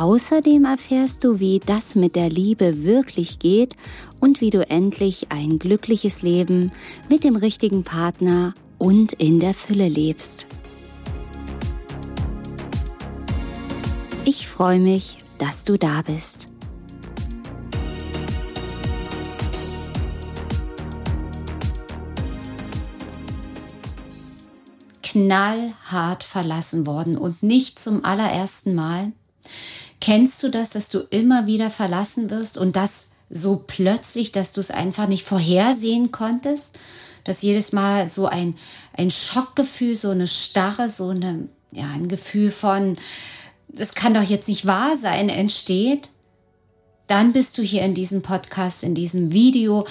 Außerdem erfährst du, wie das mit der Liebe wirklich geht und wie du endlich ein glückliches Leben mit dem richtigen Partner und in der Fülle lebst. Ich freue mich, dass du da bist. knallhart verlassen worden und nicht zum allerersten Mal? Kennst du das, dass du immer wieder verlassen wirst und das so plötzlich, dass du es einfach nicht vorhersehen konntest? Dass jedes Mal so ein, ein Schockgefühl, so eine Starre, so eine, ja, ein Gefühl von, das kann doch jetzt nicht wahr sein, entsteht? dann bist du hier in diesem Podcast, in diesem Video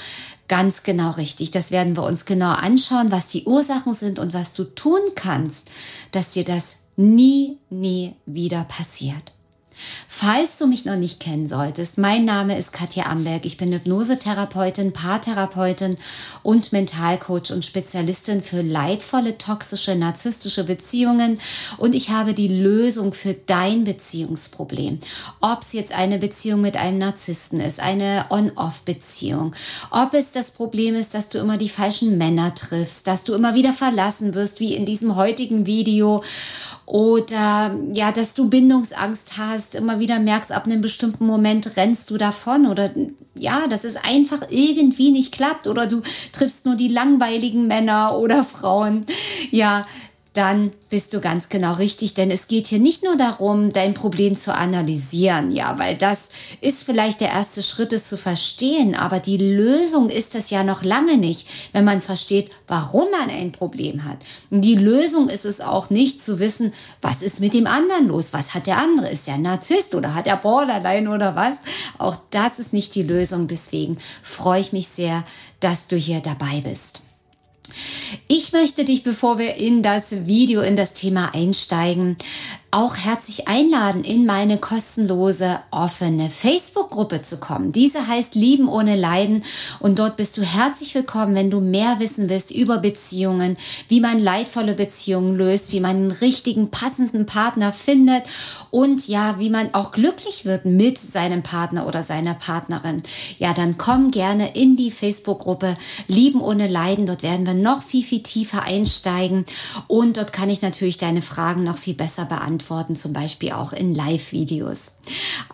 ganz genau richtig. Das werden wir uns genau anschauen, was die Ursachen sind und was du tun kannst, dass dir das nie, nie wieder passiert. Falls du mich noch nicht kennen solltest, mein Name ist Katja Amberg. Ich bin Hypnosetherapeutin, Paartherapeutin und Mentalcoach und Spezialistin für leidvolle, toxische, narzisstische Beziehungen. Und ich habe die Lösung für dein Beziehungsproblem. Ob es jetzt eine Beziehung mit einem Narzissten ist, eine On-Off-Beziehung, ob es das Problem ist, dass du immer die falschen Männer triffst, dass du immer wieder verlassen wirst, wie in diesem heutigen Video, oder ja, dass du Bindungsangst hast, immer wieder merkst, ab einem bestimmten Moment rennst du davon oder ja, dass es einfach irgendwie nicht klappt oder du triffst nur die langweiligen Männer oder Frauen. Ja, dann bist du ganz genau richtig, denn es geht hier nicht nur darum, dein Problem zu analysieren, ja, weil das ist vielleicht der erste Schritt, es zu verstehen, aber die Lösung ist es ja noch lange nicht, wenn man versteht, warum man ein Problem hat. Und die Lösung ist es auch nicht zu wissen, was ist mit dem anderen los, was hat der andere, ist der Narzisst oder hat er Borderline oder was. Auch das ist nicht die Lösung, deswegen freue ich mich sehr, dass du hier dabei bist. Ich möchte dich, bevor wir in das Video, in das Thema einsteigen, auch herzlich einladen, in meine kostenlose offene Facebook-Gruppe zu kommen. Diese heißt Lieben ohne Leiden und dort bist du herzlich willkommen, wenn du mehr wissen willst über Beziehungen, wie man leidvolle Beziehungen löst, wie man einen richtigen, passenden Partner findet und ja, wie man auch glücklich wird mit seinem Partner oder seiner Partnerin. Ja, dann komm gerne in die Facebook-Gruppe Lieben ohne Leiden. Dort werden wir noch viel, viel tiefer einsteigen und dort kann ich natürlich deine Fragen noch viel besser beantworten beantworten, zum Beispiel auch in Live-Videos.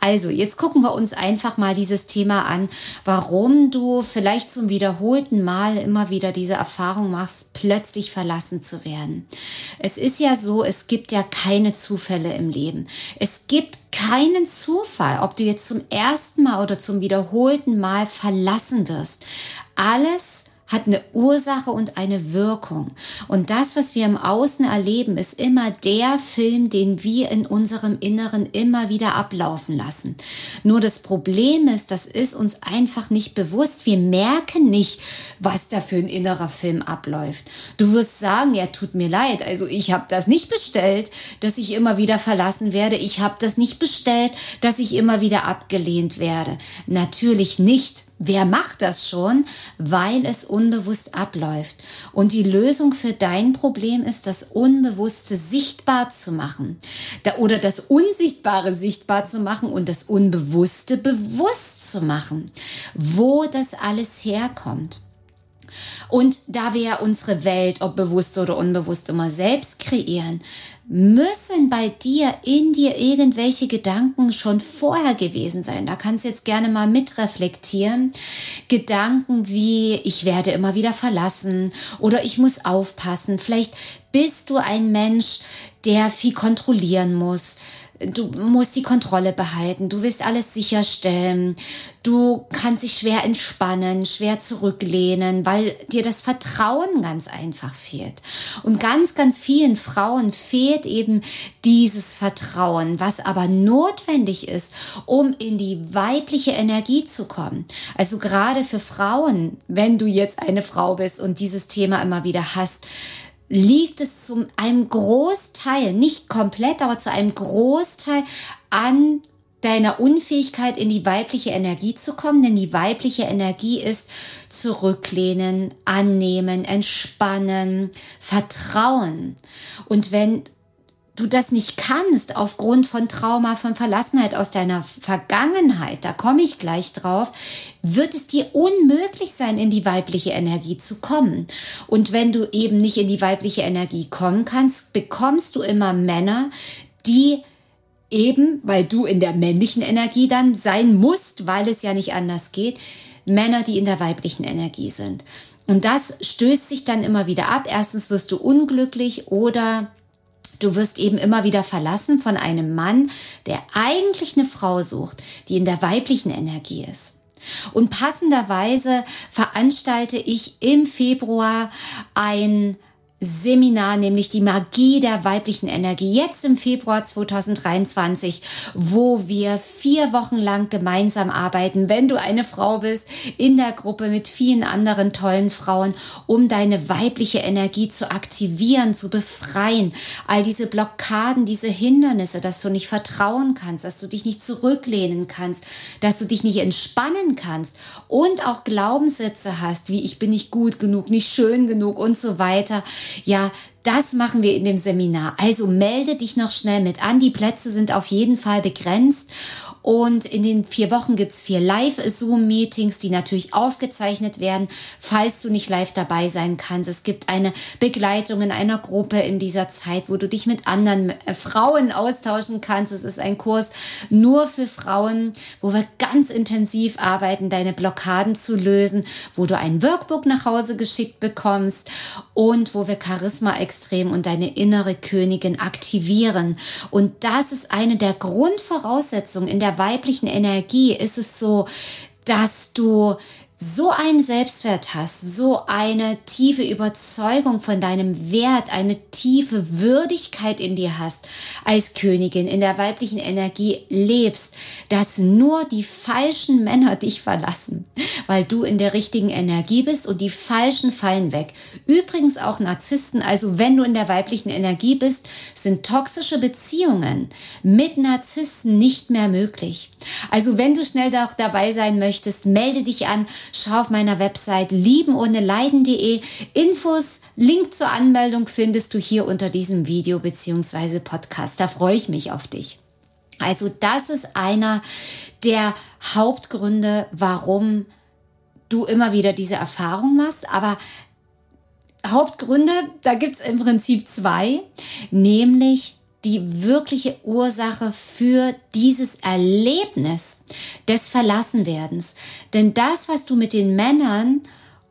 Also, jetzt gucken wir uns einfach mal dieses Thema an, warum du vielleicht zum wiederholten Mal immer wieder diese Erfahrung machst, plötzlich verlassen zu werden. Es ist ja so, es gibt ja keine Zufälle im Leben. Es gibt keinen Zufall, ob du jetzt zum ersten Mal oder zum wiederholten Mal verlassen wirst. Alles hat eine Ursache und eine Wirkung. Und das, was wir im Außen erleben, ist immer der Film, den wir in unserem Inneren immer wieder ablaufen lassen. Nur das Problem ist, das ist uns einfach nicht bewusst. Wir merken nicht, was da für ein innerer Film abläuft. Du wirst sagen, ja, tut mir leid. Also ich habe das nicht bestellt, dass ich immer wieder verlassen werde. Ich habe das nicht bestellt, dass ich immer wieder abgelehnt werde. Natürlich nicht. Wer macht das schon? Weil es unbewusst abläuft. Und die Lösung für dein Problem ist, das Unbewusste sichtbar zu machen. oder das Unsichtbare sichtbar zu machen und das Unbewusste bewusst zu machen. Wo das alles herkommt. Und da wir unsere Welt, ob bewusst oder unbewusst, immer selbst kreieren, müssen bei dir, in dir irgendwelche Gedanken schon vorher gewesen sein. Da kannst du jetzt gerne mal mitreflektieren. Gedanken wie, ich werde immer wieder verlassen oder ich muss aufpassen. Vielleicht bist du ein Mensch, der viel kontrollieren muss du musst die Kontrolle behalten, du willst alles sicherstellen, du kannst dich schwer entspannen, schwer zurücklehnen, weil dir das Vertrauen ganz einfach fehlt. Und ganz, ganz vielen Frauen fehlt eben dieses Vertrauen, was aber notwendig ist, um in die weibliche Energie zu kommen. Also gerade für Frauen, wenn du jetzt eine Frau bist und dieses Thema immer wieder hast, liegt es zu einem Großteil, nicht komplett, aber zu einem Großteil an deiner Unfähigkeit in die weibliche Energie zu kommen, denn die weibliche Energie ist zurücklehnen, annehmen, entspannen, vertrauen. Und wenn du das nicht kannst aufgrund von Trauma, von Verlassenheit aus deiner Vergangenheit, da komme ich gleich drauf, wird es dir unmöglich sein, in die weibliche Energie zu kommen. Und wenn du eben nicht in die weibliche Energie kommen kannst, bekommst du immer Männer, die eben, weil du in der männlichen Energie dann sein musst, weil es ja nicht anders geht, Männer, die in der weiblichen Energie sind. Und das stößt sich dann immer wieder ab. Erstens wirst du unglücklich oder Du wirst eben immer wieder verlassen von einem Mann, der eigentlich eine Frau sucht, die in der weiblichen Energie ist. Und passenderweise veranstalte ich im Februar ein Seminar, nämlich die Magie der weiblichen Energie, jetzt im Februar 2023, wo wir vier Wochen lang gemeinsam arbeiten, wenn du eine Frau bist, in der Gruppe mit vielen anderen tollen Frauen, um deine weibliche Energie zu aktivieren, zu befreien. All diese Blockaden, diese Hindernisse, dass du nicht vertrauen kannst, dass du dich nicht zurücklehnen kannst, dass du dich nicht entspannen kannst und auch Glaubenssätze hast, wie ich bin nicht gut genug, nicht schön genug und so weiter ja, das machen wir in dem Seminar. Also melde dich noch schnell mit an. Die Plätze sind auf jeden Fall begrenzt und in den vier Wochen gibt's vier Live-Zoom-Meetings, die natürlich aufgezeichnet werden, falls du nicht live dabei sein kannst. Es gibt eine Begleitung in einer Gruppe in dieser Zeit, wo du dich mit anderen äh, Frauen austauschen kannst. Es ist ein Kurs nur für Frauen, wo wir ganz intensiv arbeiten, deine Blockaden zu lösen, wo du ein Workbook nach Hause geschickt bekommst und wo wir Charisma extrem und deine innere Königin aktivieren. Und das ist eine der Grundvoraussetzungen in der weiblichen Energie ist es so, dass du so einen Selbstwert hast, so eine tiefe Überzeugung von deinem Wert, eine tiefe Würdigkeit in dir hast, als Königin in der weiblichen Energie lebst, dass nur die falschen Männer dich verlassen, weil du in der richtigen Energie bist und die falschen fallen weg. Übrigens auch Narzissten, also wenn du in der weiblichen Energie bist, sind toxische Beziehungen mit Narzissten nicht mehr möglich. Also wenn du schnell dabei sein möchtest, melde dich an schau auf meiner Website liebenohneleiden.de. Infos, Link zur Anmeldung findest du hier unter diesem Video bzw. Podcast. Da freue ich mich auf dich. Also das ist einer der Hauptgründe, warum du immer wieder diese Erfahrung machst. Aber Hauptgründe, da gibt es im Prinzip zwei, nämlich die wirkliche Ursache für dieses Erlebnis des Verlassenwerdens. Denn das, was du mit den Männern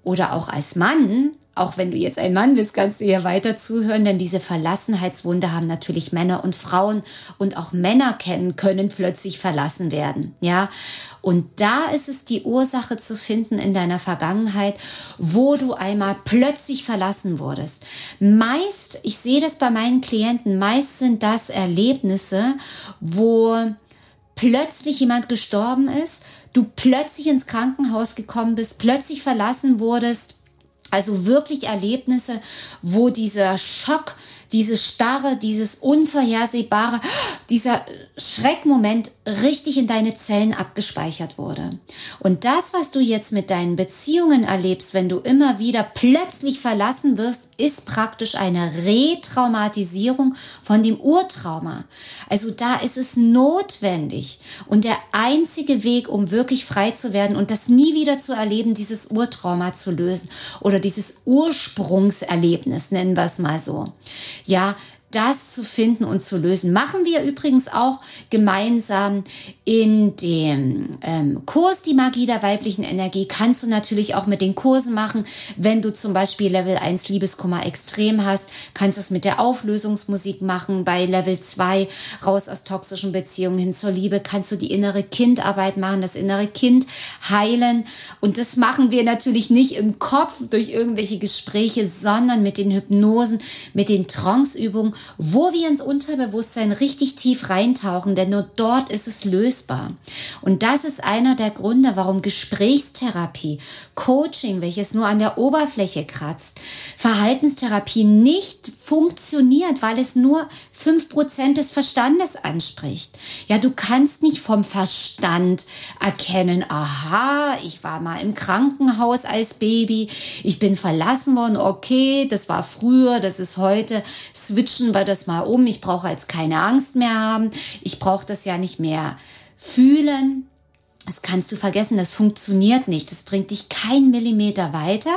oder auch als Mann auch wenn du jetzt ein Mann bist, kannst du hier weiter zuhören, denn diese Verlassenheitswunde haben natürlich Männer und Frauen und auch Männer kennen können plötzlich verlassen werden, ja. Und da ist es die Ursache zu finden in deiner Vergangenheit, wo du einmal plötzlich verlassen wurdest. Meist, ich sehe das bei meinen Klienten, meist sind das Erlebnisse, wo plötzlich jemand gestorben ist, du plötzlich ins Krankenhaus gekommen bist, plötzlich verlassen wurdest, also wirklich Erlebnisse, wo dieser Schock, diese Starre, dieses Unvorhersehbare, dieser Schreckmoment richtig in deine Zellen abgespeichert wurde. Und das, was du jetzt mit deinen Beziehungen erlebst, wenn du immer wieder plötzlich verlassen wirst, ist praktisch eine Retraumatisierung von dem Urtrauma. Also da ist es notwendig und der einzige Weg, um wirklich frei zu werden und das nie wieder zu erleben, dieses Urtrauma zu lösen oder dieses Ursprungserlebnis, nennen wir es mal so. Ja, das zu finden und zu lösen. Machen wir übrigens auch gemeinsam in dem ähm, Kurs Die Magie der weiblichen Energie. Kannst du natürlich auch mit den Kursen machen. Wenn du zum Beispiel Level 1 Liebeskummer extrem hast, kannst du es mit der Auflösungsmusik machen. Bei Level 2 raus aus toxischen Beziehungen hin zur Liebe kannst du die innere Kindarbeit machen, das innere Kind heilen. Und das machen wir natürlich nicht im Kopf durch irgendwelche Gespräche, sondern mit den Hypnosen, mit den Tranceübungen, wo wir ins Unterbewusstsein richtig tief reintauchen, denn nur dort ist es lösbar. Und das ist einer der Gründe, warum Gesprächstherapie, Coaching, welches nur an der Oberfläche kratzt, Verhaltenstherapie nicht funktioniert, weil es nur fünf Prozent des Verstandes anspricht. Ja, du kannst nicht vom Verstand erkennen, aha, ich war mal im Krankenhaus als Baby, ich bin verlassen worden, okay, das war früher, das ist heute, switchen wir das mal um, ich brauche jetzt keine Angst mehr haben, ich brauche das ja nicht mehr fühlen. Das kannst du vergessen, das funktioniert nicht. Das bringt dich kein Millimeter weiter,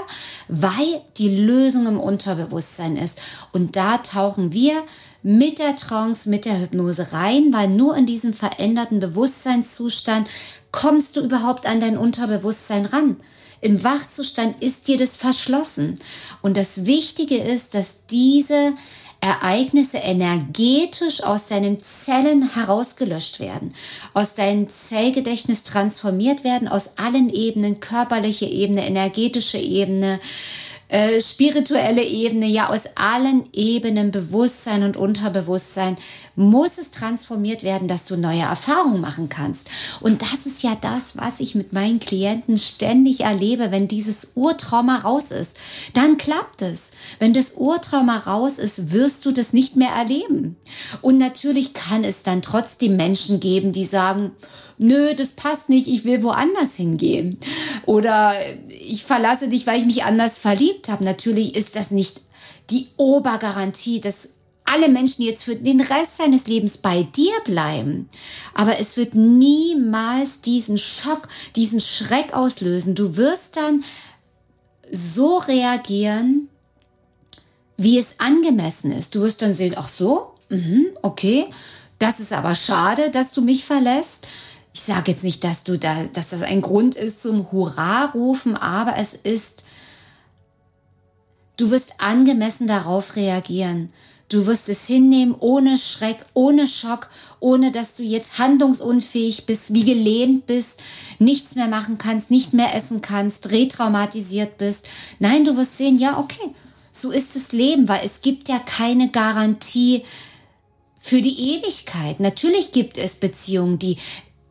weil die Lösung im Unterbewusstsein ist. Und da tauchen wir mit der Trance, mit der Hypnose rein, weil nur in diesem veränderten Bewusstseinszustand kommst du überhaupt an dein Unterbewusstsein ran. Im Wachzustand ist dir das verschlossen. Und das Wichtige ist, dass diese Ereignisse energetisch aus deinen Zellen herausgelöscht werden, aus deinem Zellgedächtnis transformiert werden, aus allen Ebenen, körperliche Ebene, energetische Ebene, äh, spirituelle Ebene, ja aus allen Ebenen, Bewusstsein und Unterbewusstsein, muss es transformiert werden, dass du neue Erfahrungen machen kannst. Und das ist ja das, was ich mit meinen Klienten ständig erlebe, wenn dieses Urtrauma raus ist. Dann klappt es. Wenn das Urtrauma raus ist, wirst du das nicht mehr erleben. Und natürlich kann es dann trotzdem Menschen geben, die sagen, nö, das passt nicht, ich will woanders hingehen. Oder ich verlasse dich, weil ich mich anders verliebt habe. Natürlich ist das nicht die Obergarantie, dass alle Menschen jetzt für den Rest seines Lebens bei dir bleiben. Aber es wird niemals diesen Schock, diesen Schreck auslösen. Du wirst dann so reagieren, wie es angemessen ist. Du wirst dann sehen, ach so, mh, okay, das ist aber schade, dass du mich verlässt ich sage jetzt nicht, dass du da, dass das ein Grund ist zum Hurra-rufen, aber es ist, du wirst angemessen darauf reagieren. Du wirst es hinnehmen, ohne Schreck, ohne Schock, ohne dass du jetzt handlungsunfähig bist, wie gelähmt bist, nichts mehr machen kannst, nicht mehr essen kannst, retraumatisiert bist. Nein, du wirst sehen, ja, okay, so ist das Leben, weil es gibt ja keine Garantie für die Ewigkeit. Natürlich gibt es Beziehungen, die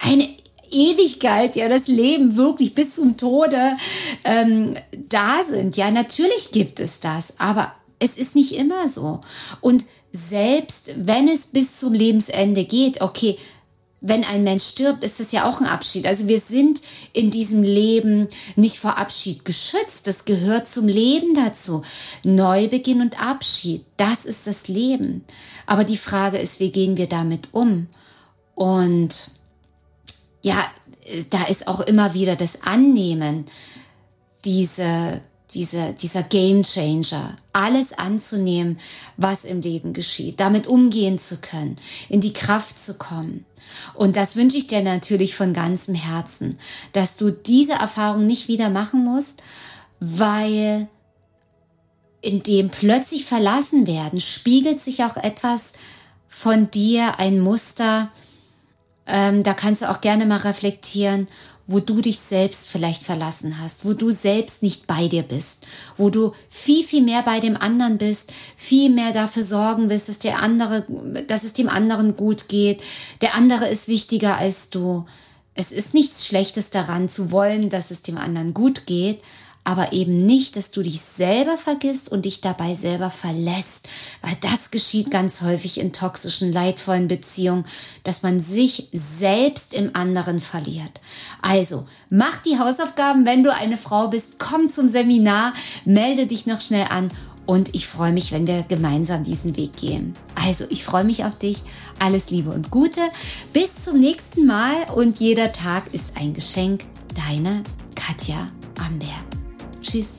eine Ewigkeit, ja, das Leben wirklich bis zum Tode ähm, da sind. Ja, natürlich gibt es das, aber es ist nicht immer so. Und selbst wenn es bis zum Lebensende geht, okay, wenn ein Mensch stirbt, ist das ja auch ein Abschied. Also wir sind in diesem Leben nicht vor Abschied geschützt. Das gehört zum Leben dazu. Neubeginn und Abschied, das ist das Leben. Aber die Frage ist, wie gehen wir damit um? Und ja, da ist auch immer wieder das Annehmen, diese, diese, dieser Game Changer, alles anzunehmen, was im Leben geschieht, damit umgehen zu können, in die Kraft zu kommen. Und das wünsche ich dir natürlich von ganzem Herzen, dass du diese Erfahrung nicht wieder machen musst, weil in dem plötzlich verlassen werden, spiegelt sich auch etwas von dir, ein Muster, ähm, da kannst du auch gerne mal reflektieren, wo du dich selbst vielleicht verlassen hast, wo du selbst nicht bei dir bist, wo du viel, viel mehr bei dem anderen bist, viel mehr dafür sorgen willst, dass der andere, dass es dem anderen gut geht. Der andere ist wichtiger als du. Es ist nichts Schlechtes daran zu wollen, dass es dem anderen gut geht, aber eben nicht, dass du dich selber vergisst und dich dabei selber verlässt, weil das geschieht ganz häufig in toxischen, leidvollen Beziehungen, dass man sich selbst im anderen verliert. Also, mach die Hausaufgaben, wenn du eine Frau bist, komm zum Seminar, melde dich noch schnell an und ich freue mich, wenn wir gemeinsam diesen Weg gehen. Also, ich freue mich auf dich. Alles Liebe und Gute. Bis zum nächsten Mal und jeder Tag ist ein Geschenk. Deine Katja Amberg. she's